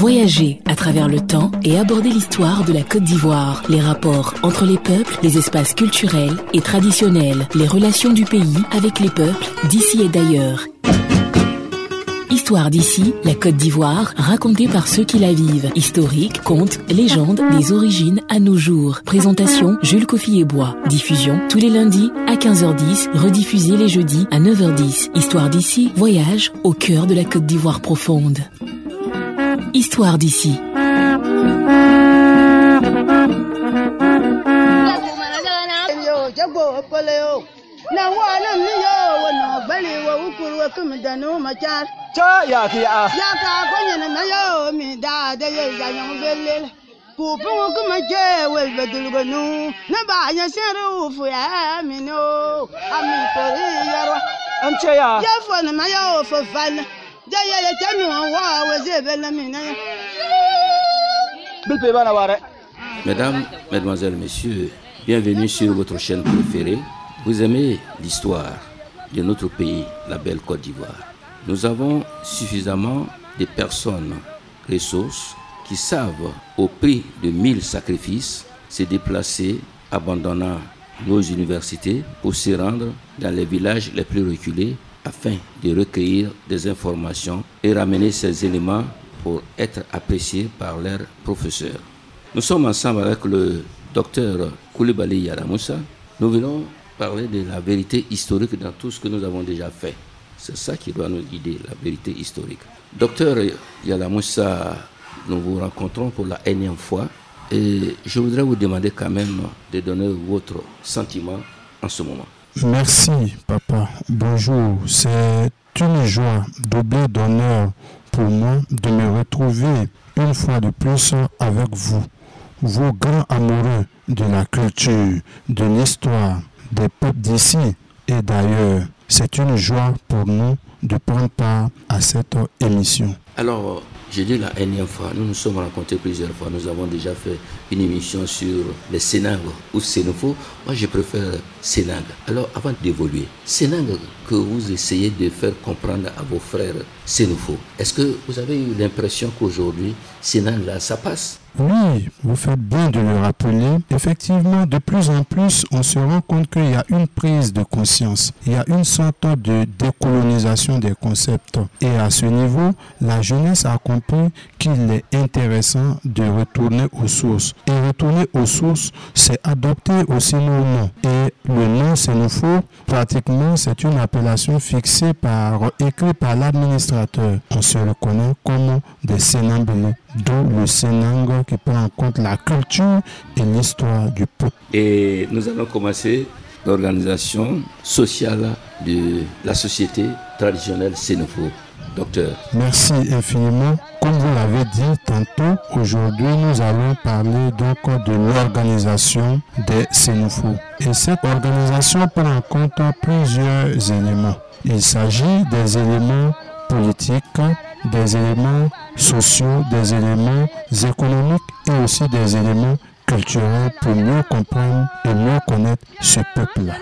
Voyager à travers le temps et aborder l'histoire de la Côte d'Ivoire, les rapports entre les peuples, les espaces culturels et traditionnels, les relations du pays avec les peuples d'ici et d'ailleurs. Histoire d'ici, la Côte d'Ivoire, racontée par ceux qui la vivent. Historique, contes, légendes, des origines à nos jours. Présentation Jules Coffy et Bois. Diffusion tous les lundis à 15h10, rediffusée les jeudis à 9h10. Histoire d'ici, voyage au cœur de la Côte d'Ivoire profonde. Histoire d'ici. je na ba nya seru fu ya ami ko ya ya. Fo na ma yo fo fan Mesdames, Mesdemoiselles, Messieurs, bienvenue sur votre chaîne préférée. Vous aimez l'histoire de notre pays, la belle Côte d'Ivoire. Nous avons suffisamment de personnes, ressources, qui savent, au prix de mille sacrifices, se déplacer, abandonnant nos universités pour se rendre dans les villages les plus reculés afin de recueillir des informations et ramener ces éléments pour être appréciés par leurs professeurs. Nous sommes ensemble avec le docteur Koulibaly Yaramoussa. Nous venons parler de la vérité historique dans tout ce que nous avons déjà fait. C'est ça qui doit nous guider, la vérité historique. Docteur Yalamoussa, nous vous rencontrons pour la énième fois et je voudrais vous demander quand même de donner votre sentiment en ce moment. Merci, papa. Bonjour. C'est une joie doublée d'honneur pour moi de me retrouver une fois de plus avec vous, vos grands amoureux de la culture, de l'histoire, des peuples d'ici et d'ailleurs. C'est une joie pour nous de prendre part à cette émission. Alors, j'ai dit la énième fois, nous nous sommes rencontrés plusieurs fois. Nous avons déjà fait une émission sur les Sénangues ou Sénoufo. Moi, je préfère Sénangue. Alors, avant d'évoluer, Sénangue que vous essayez de faire comprendre à vos frères Sénoufo, est-ce que vous avez eu l'impression qu'aujourd'hui, Sénangue, là, ça passe? Oui, vous faites bien de le rappeler. Effectivement, de plus en plus, on se rend compte qu'il y a une prise de conscience. Il y a une sorte de décolonisation des concepts. Et à ce niveau, la jeunesse a compris qu'il est intéressant de retourner aux sources. Et retourner aux sources, c'est adopter aussi nos noms. Et le nom Sénoufo, pratiquement, c'est une appellation fixée par, écrite par l'administrateur. On se reconnaît comme des Sénambélés d'où le Sénango qui prend en compte la culture et l'histoire du peuple. Et nous allons commencer l'organisation sociale de la société traditionnelle Sénofo. Docteur. Merci infiniment. Comme vous l'avez dit tantôt, aujourd'hui nous allons parler donc de l'organisation des Sénofo. Et cette organisation prend en compte plusieurs éléments. Il s'agit des éléments politiques, des éléments sociaux, des éléments économiques et aussi des éléments culturels pour mieux comprendre et mieux connaître ce peuple-là.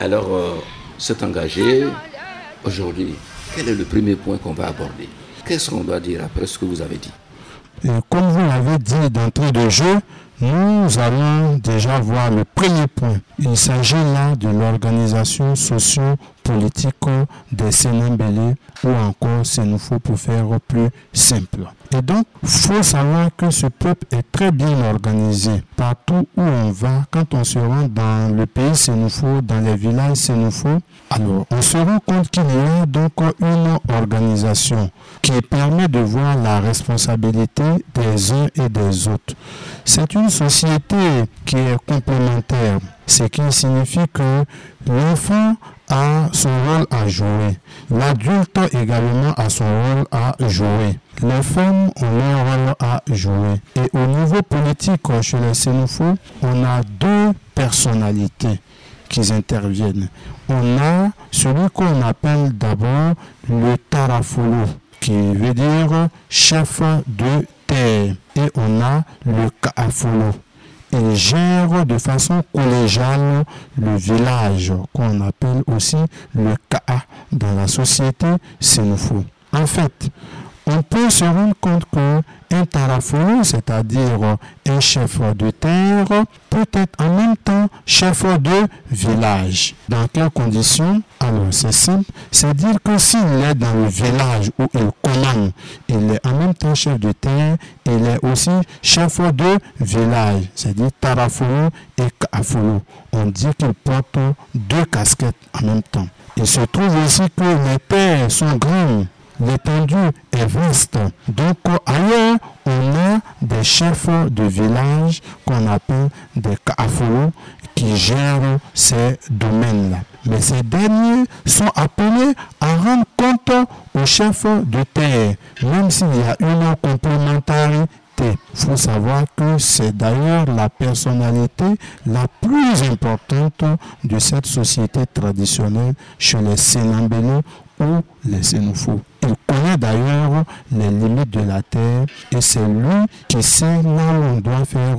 Alors, euh, c'est engagé aujourd'hui. Quel est le premier point qu'on va aborder? Qu'est-ce qu'on doit dire après ce que vous avez dit? Et comme vous l'avez dit d'entrée de jeu, nous allons déjà voir le premier point. Il s'agit là de l'organisation socio politique des Sénambélé ou encore Sénoufo pour faire plus simple. Et donc, faut savoir que ce peuple est très bien organisé. Partout où on va, quand on se rend dans le pays Sénoufo, dans les villages Sénoufo, alors on se rend compte qu'il y a donc une organisation qui permet de voir la responsabilité des uns et des autres. C'est une société qui est complémentaire, ce qui signifie que l'enfant a son rôle à jouer. L'adulte également a son rôle à jouer. Les femmes ont leur rôle à jouer. Et au niveau politique, chez les Sénoufos, on a deux personnalités qui interviennent. On a celui qu'on appelle d'abord le Tarafolo, qui veut dire chef de Et on a le Kaafolo il gère de façon collégiale le village qu'on appelle aussi le KA dans la société Sénoufou. En fait, on peut se rendre compte que un tarafou, c'est-à-dire un chef de terre, peut être en même temps chef de village. Dans quelles conditions? Alors c'est simple, c'est dire que s'il est dans le village où il commande, il est en même temps chef de terre, il est aussi chef de village, c'est-à-dire tarafou et kafou. On dit qu'il porte deux casquettes en même temps. Il se trouve aussi que les pères sont grands l'étendue est vaste. Donc ailleurs, on a des chefs de village qu'on appelle des kafou qui gèrent ces domaines-là. Mais ces derniers sont appelés à rendre compte aux chefs de terre, même s'il y a une complémentarité il faut savoir que c'est d'ailleurs la personnalité la plus importante de cette société traditionnelle chez les Sénambélo ou les Sénoufos. Il connaît d'ailleurs les limites de la terre et c'est lui qui sait là où on doit faire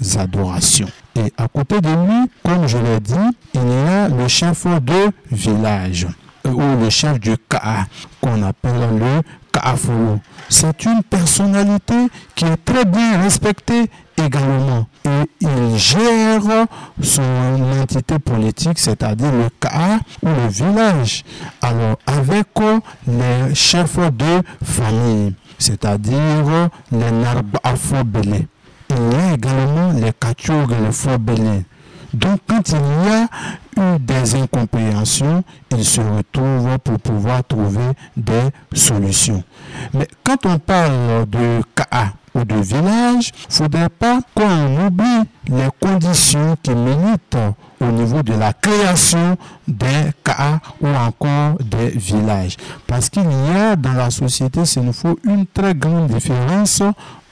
les adorations. Et à côté de lui, comme je l'ai dit, il y a le chef de village ou le chef du Ka qu'on appelle le Kaafolo. C'est une personnalité qui est très bien respectée également. Et il gère son entité politique, c'est-à-dire le Ka ou le village. Alors, avec les chefs de famille, c'est-à-dire les Narbafobélé. Il y a également les Kachog et les Fobélé. Donc quand il y a eu des incompréhensions, il se retrouve pour pouvoir trouver des solutions. Mais quand on parle de KA ou de village, il ne faudrait pas qu'on oublie les conditions qui militent au niveau de la création des KA ou encore des villages. Parce qu'il y a dans la société, il nous faut une très grande différence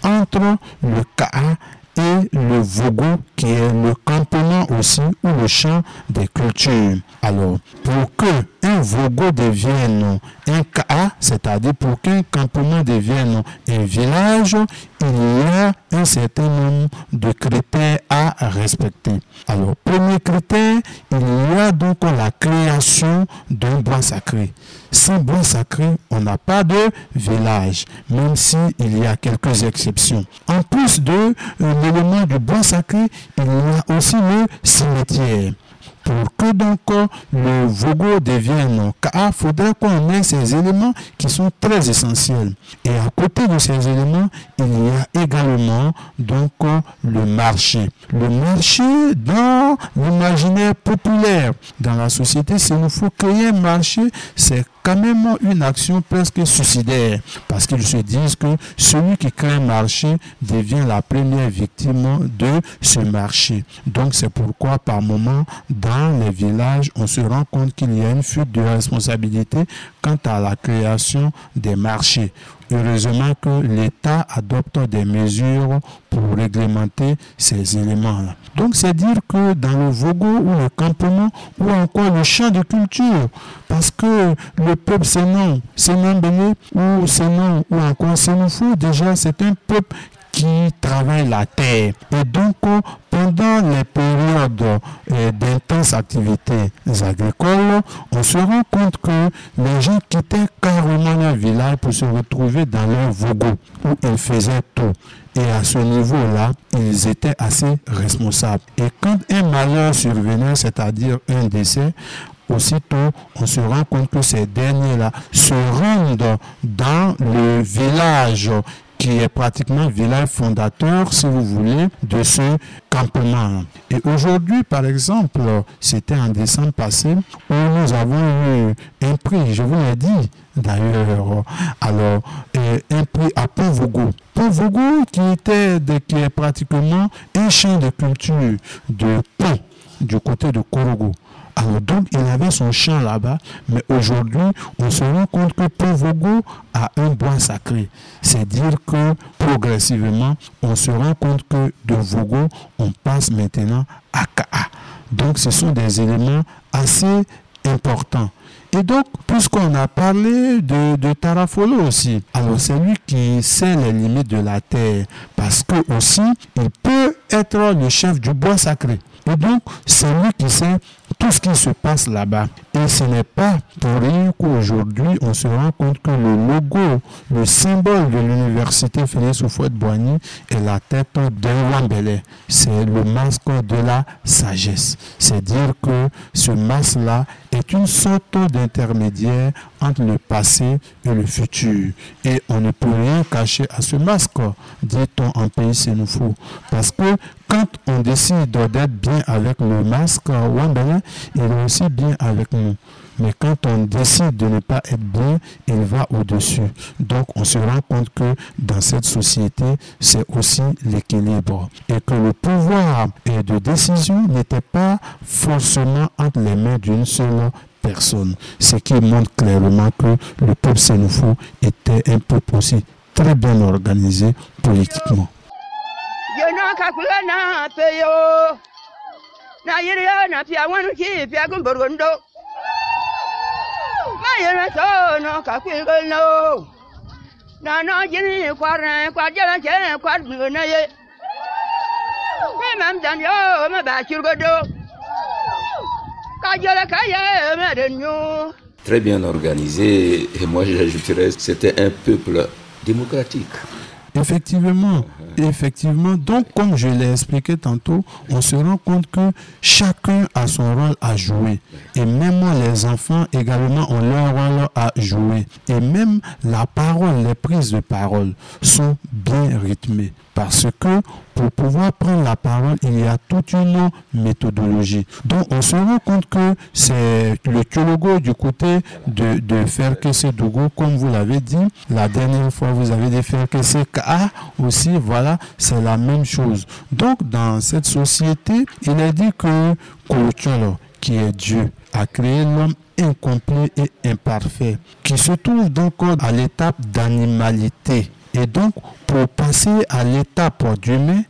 entre le KA et le Vogo qui est le campement aussi ou le champ des cultures. Alors, pour que un Vogo devienne un KA, c'est-à-dire pour qu'un campement devienne un village, il y a un certain nombre de critères à respecter. Alors, premier critère, il y a donc la création d'un bois sacré. Sans bois sacré, on n'a pas de village, même s'il y a quelques exceptions. En plus de euh, l'élément du bois sacré, il y a aussi le cimetière pour que donc le Vogo devienne il faudrait qu'on ait ces éléments qui sont très essentiels. Et à côté de ces éléments, il y a également donc le marché. Le marché dans l'imaginaire populaire, dans la société, s'il nous faut créer un marché, c'est quand même une action presque suicidaire parce qu'ils se disent que celui qui crée un marché devient la première victime de ce marché. Donc c'est pourquoi par moment dans les villages on se rend compte qu'il y a une fuite de responsabilité quant à la création des marchés. Heureusement que l'État adopte des mesures pour réglementer ces éléments-là. Donc c'est dire que dans le Vogo ou le campement ou encore le champ de culture, parce que le peuple Sénon, Sénon Béné ou Sénon ou encore Sénoufou, déjà c'est un peuple qui travaille la terre. Et donc, pendant les périodes euh, d'intenses activités agricoles, on se rend compte que les gens quittaient carrément leur village pour se retrouver dans leur vogo où ils faisaient tout. Et à ce niveau-là, ils étaient assez responsables. Et quand un malheur survenait, c'est-à-dire un décès, aussitôt, on se rend compte que ces derniers-là se rendent dans le village qui est pratiquement village fondateur, si vous voulez, de ce campement. Et aujourd'hui, par exemple, c'était en décembre passé, où nous avons eu un prix, je vous l'ai dit d'ailleurs, alors, un prix à Pont-Vogo. Pont-Vogo qui, était qui est pratiquement un champ de culture de pont du côté de Korogo. Alors donc, il avait son champ là-bas, mais aujourd'hui, on se rend compte que Povogo a un bois sacré. C'est dire que progressivement, on se rend compte que de Vogo, on passe maintenant à Kaa. Donc, ce sont des éléments assez importants. Et donc, puisqu'on a parlé de, de, Tarafolo aussi, alors c'est lui qui sait les limites de la terre, parce que aussi, il peut être le chef du bois sacré. Et donc, c'est lui qui sait tout ce qui se passe là-bas. Et ce n'est pas pour rien qu'aujourd'hui, on se rend compte que le logo, le symbole de l'université Félix Houphouët-Boigny est la tête d'un Wambélé. C'est le masque de la sagesse. C'est dire que ce masque-là est une sorte d'intermédiaire entre le passé et le futur. Et on ne peut rien cacher à ce masque, dit-on en pays sénoufou. Parce que quand on décide d'être bien avec le masque il est aussi bien avec nous. Mais quand on décide de ne pas être bien, il va au-dessus. Donc on se rend compte que dans cette société, c'est aussi l'équilibre. Et que le pouvoir de décision n'était pas forcément entre les mains d'une seule personne. Ce qui montre clairement que le peuple sénoufou était un peuple aussi très bien organisé politiquement. Très bien organisé, et moi j'ajouterais c'était un peuple démocratique. Effectivement, effectivement. Donc, comme je l'ai expliqué tantôt, on se rend compte que chacun a son rôle à jouer. Et même les enfants également ont leur rôle à jouer. Et même la parole, les prises de parole sont bien rythmées. Parce que pour pouvoir prendre la parole, il y a toute une méthodologie. Donc on se rend compte que c'est le logo du côté de, de Ferkese Dogo, comme vous l'avez dit. La dernière fois, vous avez dit Ferkese Ka aussi, voilà, c'est la même chose. Donc dans cette société, il est dit que Koucholo, qui est Dieu, a créé l'homme incomplet et imparfait, qui se trouve donc à l'étape d'animalité. Et donc, pour passer à l'étape d'humain,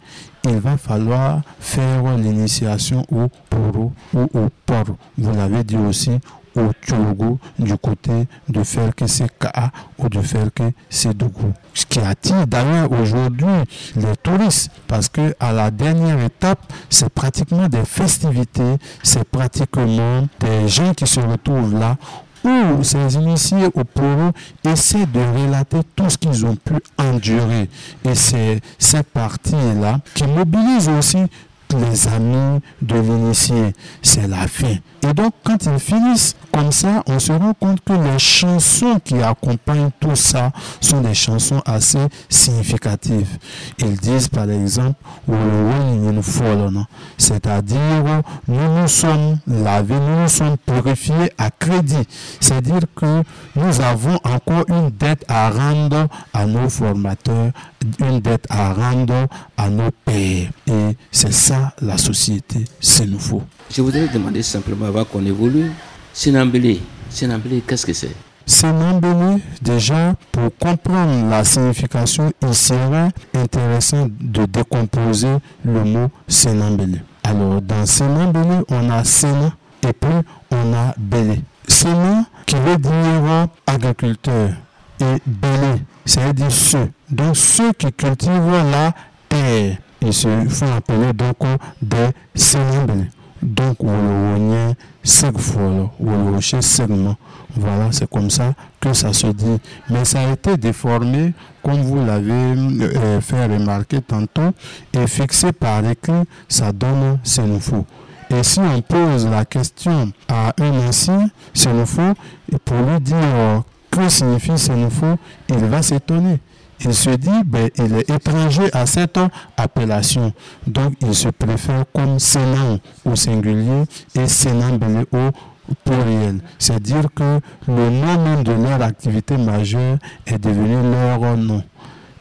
il va falloir faire l'initiation au poro ou au poro. Vous l'avez dit aussi au Tchogo du côté de c'est Ka ou de faire que c'est Dougou. Ce qui attire d'ailleurs aujourd'hui les touristes parce que à la dernière étape, c'est pratiquement des festivités, c'est pratiquement des gens qui se retrouvent là où ces initiés au Poro essaient de relater tout ce qu'ils ont pu endurer. Et c'est cette partie-là qui mobilise aussi les amis de l'initié. C'est la fin. Et donc, quand ils finissent comme ça, on se rend compte que les chansons qui accompagnent tout ça sont des chansons assez significatives. Ils disent par exemple, c'est-à-dire, nous nous sommes lavés, nous nous sommes purifiés à crédit. C'est-à-dire que nous avons encore une dette à rendre à nos formateurs, une dette à rendre à nos pères. Et c'est ça la société, c'est nouveau. Je voudrais demander simplement avant qu'on évolue, Sinambélé, Sinambélé, qu'est-ce que c'est? Sinambélé, déjà, pour comprendre la signification, il serait intéressant de décomposer le mot Sinambélé. Alors, dans Sinambélé, on a Sénat et puis on a Bélé. Sénat qui veut dire agriculteur et Bélé, c'est-à-dire ceux. Donc, ceux qui cultivent la terre, ils se font appeler donc des Sinambélé. Donc, Wolowonien, Segfolo, Wolowoshe, Segma. Voilà, c'est comme ça que ça se dit. Mais ça a été déformé, comme vous l'avez euh, fait remarquer tantôt, et fixé par écrit, ça donne Sénoufou. Et si on pose la question à un ancien sénophone, pour lui dire que signifie sénophone, il va s'étonner. Il se dit, ben, il est étranger à cette appellation. Donc, il se préfère comme Sénan au singulier et Sénan au pluriel. C'est dire que le nom même de leur activité majeure est devenu leur nom.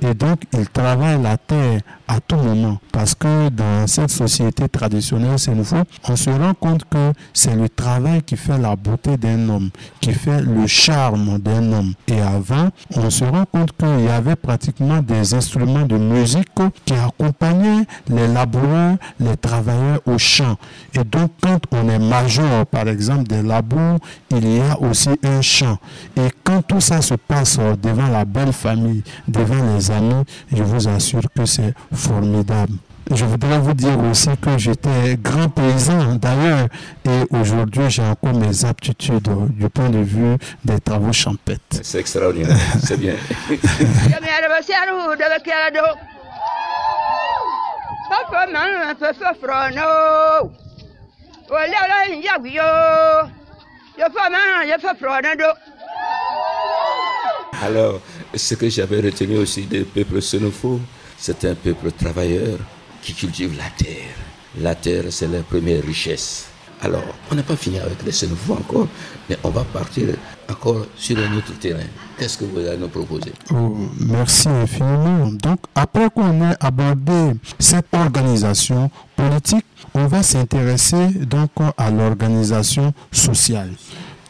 Et donc, ils travaillent la terre à tout moment. Parce que dans cette société traditionnelle c'est nouveau, on se rend compte que c'est le travail qui fait la beauté d'un homme, qui fait le charme d'un homme. Et avant, on se rend compte qu'il y avait pratiquement des instruments de musique qui accompagnaient les laboureurs, les travailleurs au champ. Et donc, quand on est major, par exemple, des labours, il y a aussi un chant. Et quand tout ça se passe devant la belle famille, devant les amis, je vous assure que c'est formidable. Je voudrais vous dire aussi que j'étais grand paysan d'ailleurs et aujourd'hui j'ai encore mes aptitudes du point de vue des travaux champêtres. C'est extraordinaire, c'est bien. Alors, ce que j'avais retenu aussi des peuples sénophos, c'est un peuple travailleur qui cultive la terre. La terre, c'est la première richesse. Alors, on n'a pas fini avec les Sénophos encore, mais on va partir encore sur un autre terrain. Qu'est-ce que vous allez nous proposer? Oh, Merci infiniment. Donc, après qu'on ait abordé cette organisation politique, on va s'intéresser donc à l'organisation sociale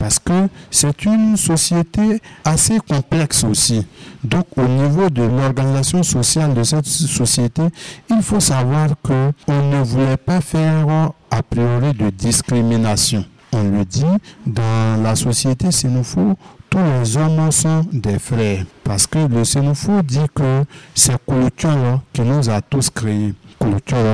parce que c'est une société assez complexe aussi. Donc au niveau de l'organisation sociale de cette société, il faut savoir que on ne voulait pas faire a priori de discrimination. On le dit, dans la société sénophone, tous les hommes sont des frères. Parce que le sénophone dit que c'est culture qui nous a tous créés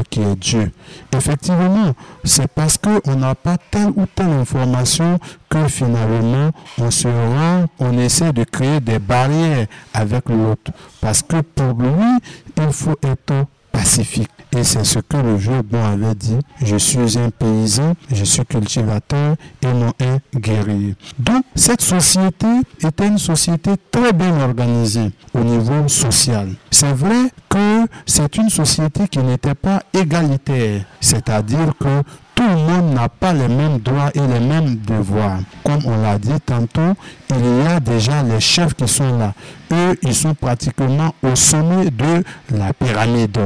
qui est Dieu. Effectivement, c'est parce qu'on n'a pas telle ou telle information que finalement on se rend, on essaie de créer des barrières avec l'autre. Parce que pour lui, il faut être pacifique. Et c'est ce que le vieux bon avait dit. Je suis un paysan, je suis cultivateur et non un guerrier. Donc, cette société était une société très bien organisée au niveau social. C'est vrai que c'est une société qui n'était pas égalitaire. C'est-à-dire que tout le monde n'a pas les mêmes droits et les mêmes devoirs. Comme on l'a dit tantôt, il y a déjà les chefs qui sont là. Eux, ils sont pratiquement au sommet de la pyramide.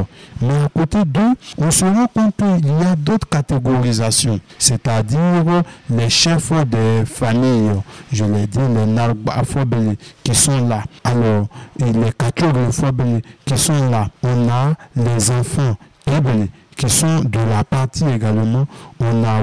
Mais à côté d'eux, on se rend compte qu'il y a d'autres catégorisations, c'est-à-dire les chefs des familles, je l'ai dit, les narbaphobes qui sont là. Alors, et les catégories qui sont là. On a les enfants qui sont de la partie également. On a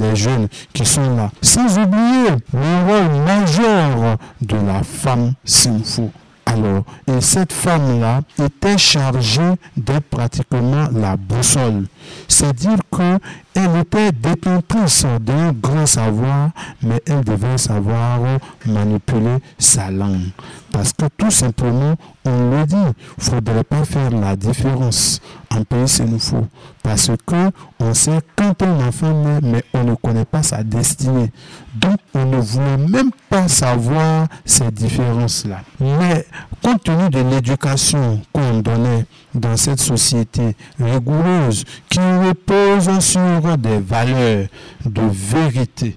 les jeunes qui sont là. Sans oublier le rôle majeur de la femme Sinfou. Alors, et cette femme-là était chargée d'être pratiquement la boussole. C'est dire qu'elle était détentrice d'un grand savoir, mais elle devait savoir manipuler sa langue. Parce que tout simplement, on le dit, il ne faudrait pas faire la différence. En pays, faut. Parce que on sait quand un enfant naît, mais on ne connaît pas sa destinée. Donc, on ne voulait même pas savoir ces différences-là. Mais compte tenu de l'éducation qu'on donnait dans cette société rigoureuse, qui repose sur des valeurs de vérité,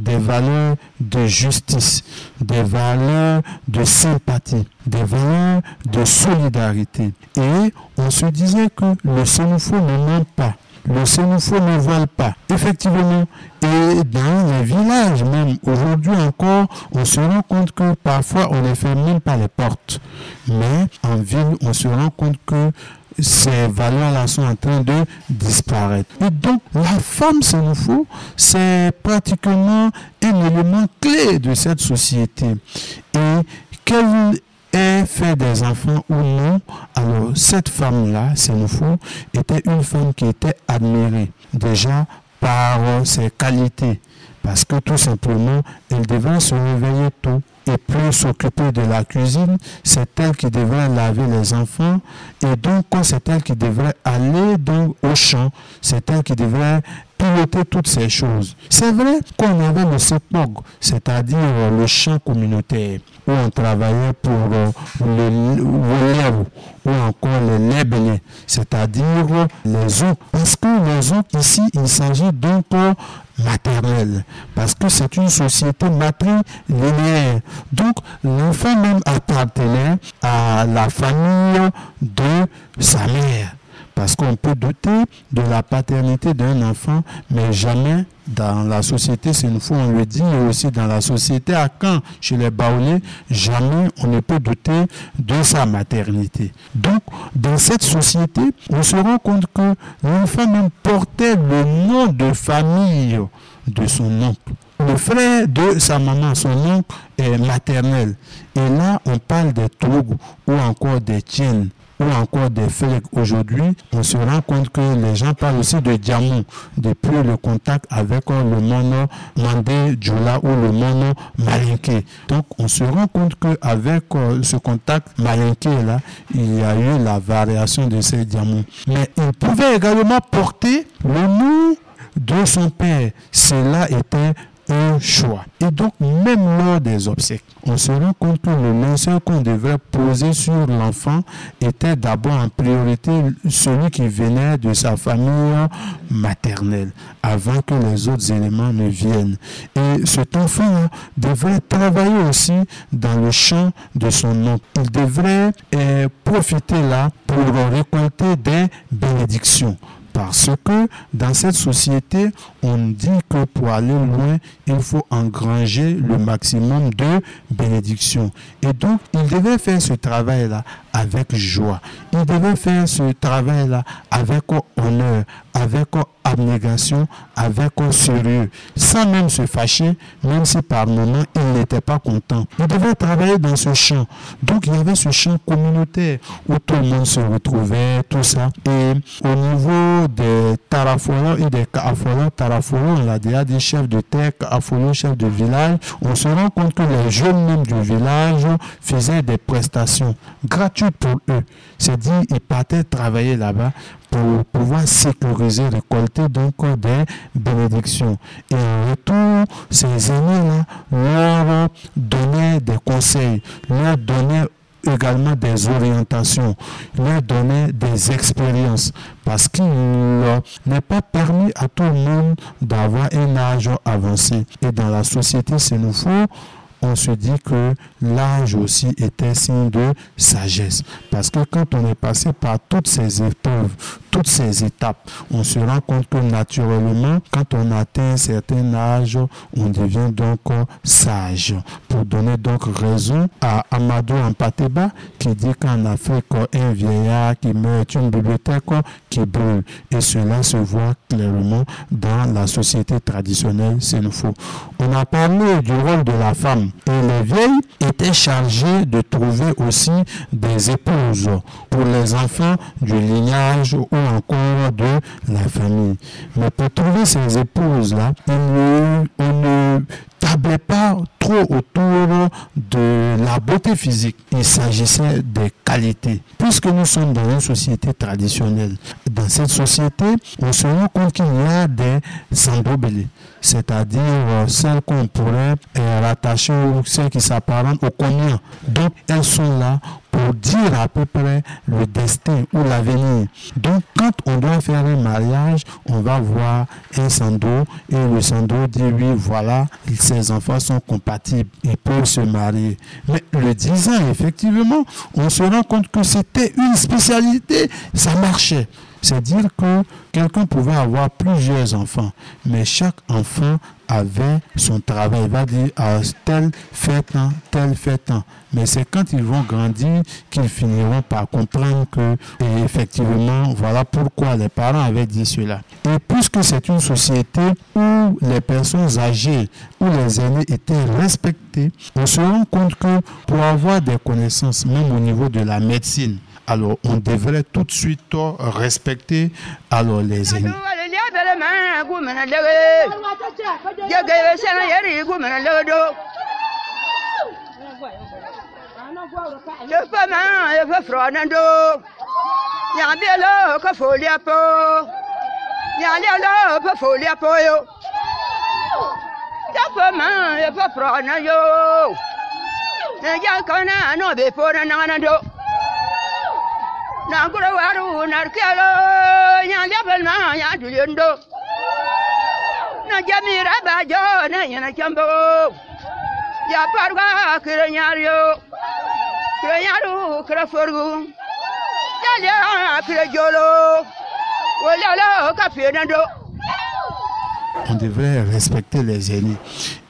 des valeurs de justice, des valeurs de sympathie, des valeurs de solidarité. Et on se disait que le Sénoufo ne ment pas. Le Sénoufo ne vole pas. Effectivement, et dans les villages même, aujourd'hui encore, on se rend compte que parfois on ne ferme même pas les portes. Mais en ville, on se rend compte que ces valeurs-là sont en train de disparaître. Et donc, la femme faut, c'est pratiquement un élément clé de cette société. Et qu'elle ait fait des enfants ou non, alors cette femme-là, faut, était une femme qui était admirée déjà par ses qualités. Parce que tout simplement, elle devait se réveiller tôt et plus s'occuper de la cuisine, c'est elle qui devrait laver les enfants et donc c'est elle qui devrait aller donc au champ, c'est elle qui devrait piloter toutes ces choses. C'est vrai qu'on avait le CEPOG, c'est-à-dire le champ communautaire, où on travaillait pour euh, le lait ou encore les lait c'est-à-dire les eaux. Parce que les eaux, ici, il s'agit donc maternelle, parce que c'est une société matrilinéaire. Donc, l'enfant même appartenait à la famille de sa mère. Parce qu'on peut douter de la paternité d'un enfant, mais jamais dans la société c'est une fois on le dit, et aussi dans la société à Caen, chez les Baoulés, jamais on ne peut douter de sa maternité. Donc, dans cette société, on se rend compte que l'enfant même portait le nom de famille de son oncle. Le frère de sa maman, son oncle est maternel. Et là, on parle des Togo ou encore des Tiennes ou encore des Félix. Aujourd'hui, on se rend compte que les gens parlent aussi de Diamond depuis le contact avec le mono Mandé Djoula ou le mono Malinké. Donc, on se rend compte qu'avec euh, ce contact Malinké là, il y a eu la variation de ces diamants. Mais il pouvait également porter le nom de son père. Cela était un choix. Et donc, même lors des obsèques, on se rend compte que le linceul qu'on devrait poser sur l'enfant était d'abord en priorité celui qui venait de sa famille maternelle, avant que les autres éléments ne viennent. Et cet enfant devrait travailler aussi dans le champ de son oncle. Il devrait eh, profiter là pour récolter des bénédictions. Parce que dans cette société, on dit que pour aller loin, il faut engranger le maximum de bénédictions. Et donc, il devait faire ce travail-là avec joie. Il devait faire ce travail-là avec honneur, avec abnégation, avec sérieux, sans même se fâcher, même si par moments il n'était pas content. Il devait travailler dans ce champ. Donc il y avait ce champ communautaire où tout le monde se retrouvait, tout ça. Et au niveau des tarafolos et des kaafolos, tarafolos, on l'a déjà dit, chef de terre, chef de village, on se rend compte que les jeunes même du village faisaient des prestations gratuites pour eux. C'est dit, ils partaient travailler là-bas pour pouvoir sécuriser, récolter donc des bénédictions. Et en retour, ces aînés-là leur donnaient des conseils, leur donnaient également des orientations, leur donnaient des expériences, parce qu'il n'est pas permis à tout le monde d'avoir un âge avancé. Et dans la société, c'est nouveau on se dit que l'âge aussi était signe de sagesse. Parce que quand on est passé par toutes ces épreuves, toutes ces étapes, on se rend compte que naturellement, quand on atteint un certain âge, on devient donc sage. Pour donner donc raison à Amadou Ampateba qui dit qu'en Afrique, un vieillard qui meurt une bibliothèque qui brûle. Et cela se voit clairement dans la société traditionnelle faux. On a parlé du rôle de la femme et les vieilles étaient chargées de trouver aussi des épouses pour les enfants du lignage ou encore de la famille. Mais pour trouver ces épouses-là, on ne tablait pas trop autour de la beauté physique. Il s'agissait des qualités. Puisque nous sommes dans une société traditionnelle, dans cette société, on se rend compte qu'il y a des sandobélés c'est-à-dire euh, celles qu'on pourrait euh, rattacher ou celles qui s'apparentent au combien. Donc elles sont là pour dire à peu près le destin ou l'avenir. Donc quand on doit faire un mariage, on va voir un sando et le sando dit oui voilà, ces enfants sont compatibles, ils peuvent se marier. Mais le 10 ans, effectivement, on se rend compte que c'était une spécialité, ça marchait. C'est dire que quelqu'un pouvait avoir plusieurs enfants, mais chaque enfant avait son travail. Il va dire ah, tel fait tant, tel fait tant. Mais c'est quand ils vont grandir qu'ils finiront par comprendre que, effectivement, voilà pourquoi les parents avaient dit cela. Et puisque c'est une société où les personnes âgées, où les aînés étaient respectés, on se rend compte que pour avoir des connaissances, même au niveau de la médecine, alors on devrait tout de suite respecter alors les on devrait respecter les aînés.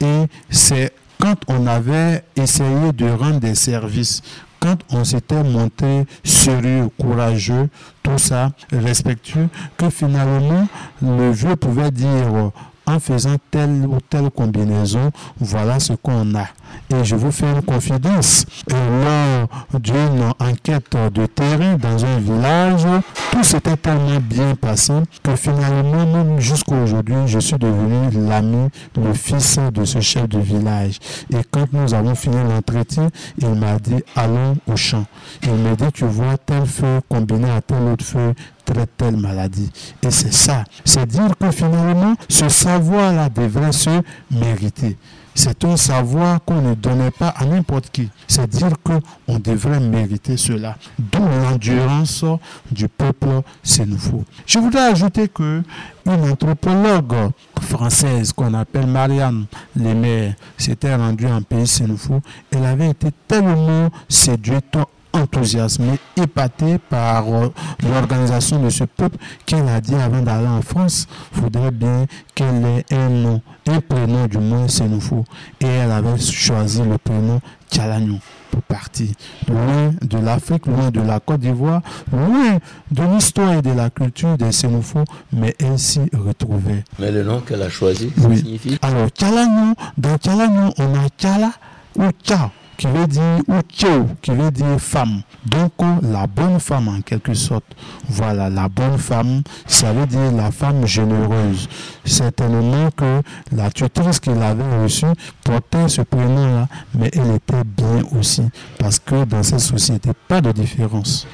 Et c'est quand on avait essayé de rendre des services, quand on s'était montré sérieux, courageux, tout ça, respectueux, que finalement le vieux pouvait dire en faisant telle ou telle combinaison, voilà ce qu'on a. Et je vous fais une confidence. Lors d'une enquête de terrain dans un village, tout s'était tellement bien passé que finalement, même jusqu'à aujourd'hui, je suis devenu l'ami, le fils de ce chef de village. Et quand nous avons fini l'entretien, il m'a dit, allons au champ. Il m'a dit, tu vois tel feu combiné à tel autre feu, traite telle maladie. Et c'est ça. C'est dire que finalement, ce savoir-là devrait se mériter. C'est un savoir qu'on ne donnait pas à n'importe qui. C'est dire qu'on devrait mériter cela. D'où l'endurance du peuple sénoufo. Je voudrais ajouter que une anthropologue française qu'on appelle Marianne Lemaire s'était rendue en pays sénoufo. Elle avait été tellement séduite enthousiasmée, épatée par euh, l'organisation de ce peuple qu'elle a dit avant d'aller en France, faudrait bien qu'elle ait un nom, un prénom du moins Sénoufo. Et elle avait choisi le prénom Tchalagnon pour partir loin de l'Afrique, loin de la Côte d'Ivoire, loin de l'histoire et de la culture des Sénoufos, mais elle s'y retrouvait. Mais le nom qu'elle a choisi, Oui. signifie Alors, Tchalagnon, dans Tchalagnon, on a Tchala ou Tcha qui veut dire ou Tchao qui veut dire femme. Donc la bonne femme en quelque sorte. Voilà, la bonne femme, ça veut dire la femme généreuse. Certainement que la tutrice qu'il avait reçue portait ce prénom-là, mais elle était bien aussi, parce que dans cette société, pas de différence.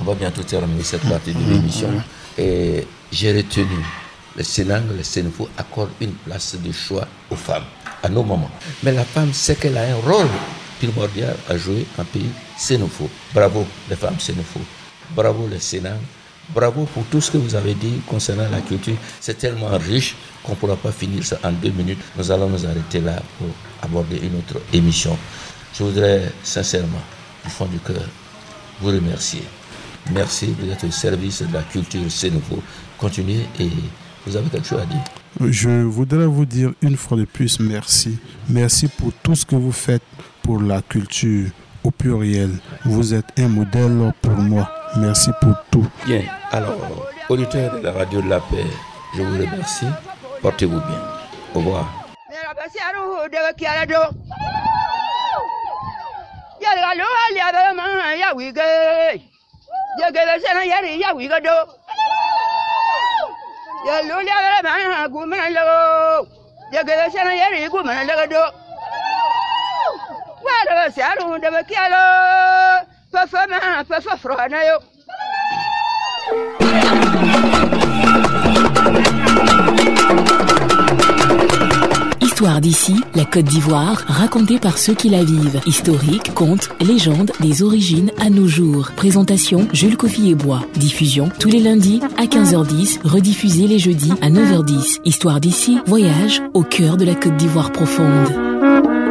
On va bientôt terminer cette partie de l'émission. Et j'ai retenu le Sénang, le Sénéfou accorde une place de choix aux femmes à nos moments. Mais la femme sait qu'elle a un rôle primordial à jouer en pays sénopho. Bravo les femmes sénophos. Bravo les Sénang. Bravo pour tout ce que vous avez dit concernant la culture. C'est tellement riche qu'on ne pourra pas finir ça en deux minutes. Nous allons nous arrêter là pour aborder une autre émission. Je voudrais sincèrement, du fond du cœur, vous remercier. Merci, êtes au service de la culture nouveau. Continuez et vous avez quelque chose à dire. Je voudrais vous dire une fois de plus merci. Merci pour tout ce que vous faites pour la culture au pluriel. Vous êtes un modèle pour moi. Merci pour tout. Bien, alors, auditeurs de la radio de la paix, je vous remercie. Portez-vous bien. Au revoir. Ya. Ya do li abe ma gu ma lo. Ya ge be sena yari gu ma lo do. Histoire d'ici, la Côte d'Ivoire, racontée par ceux qui la vivent. Historique, contes, légendes, des origines à nos jours. Présentation Jules Coffy et Bois. Diffusion tous les lundis à 15h10, rediffusée les jeudis à 9h10. Histoire d'ici, voyage au cœur de la Côte d'Ivoire profonde.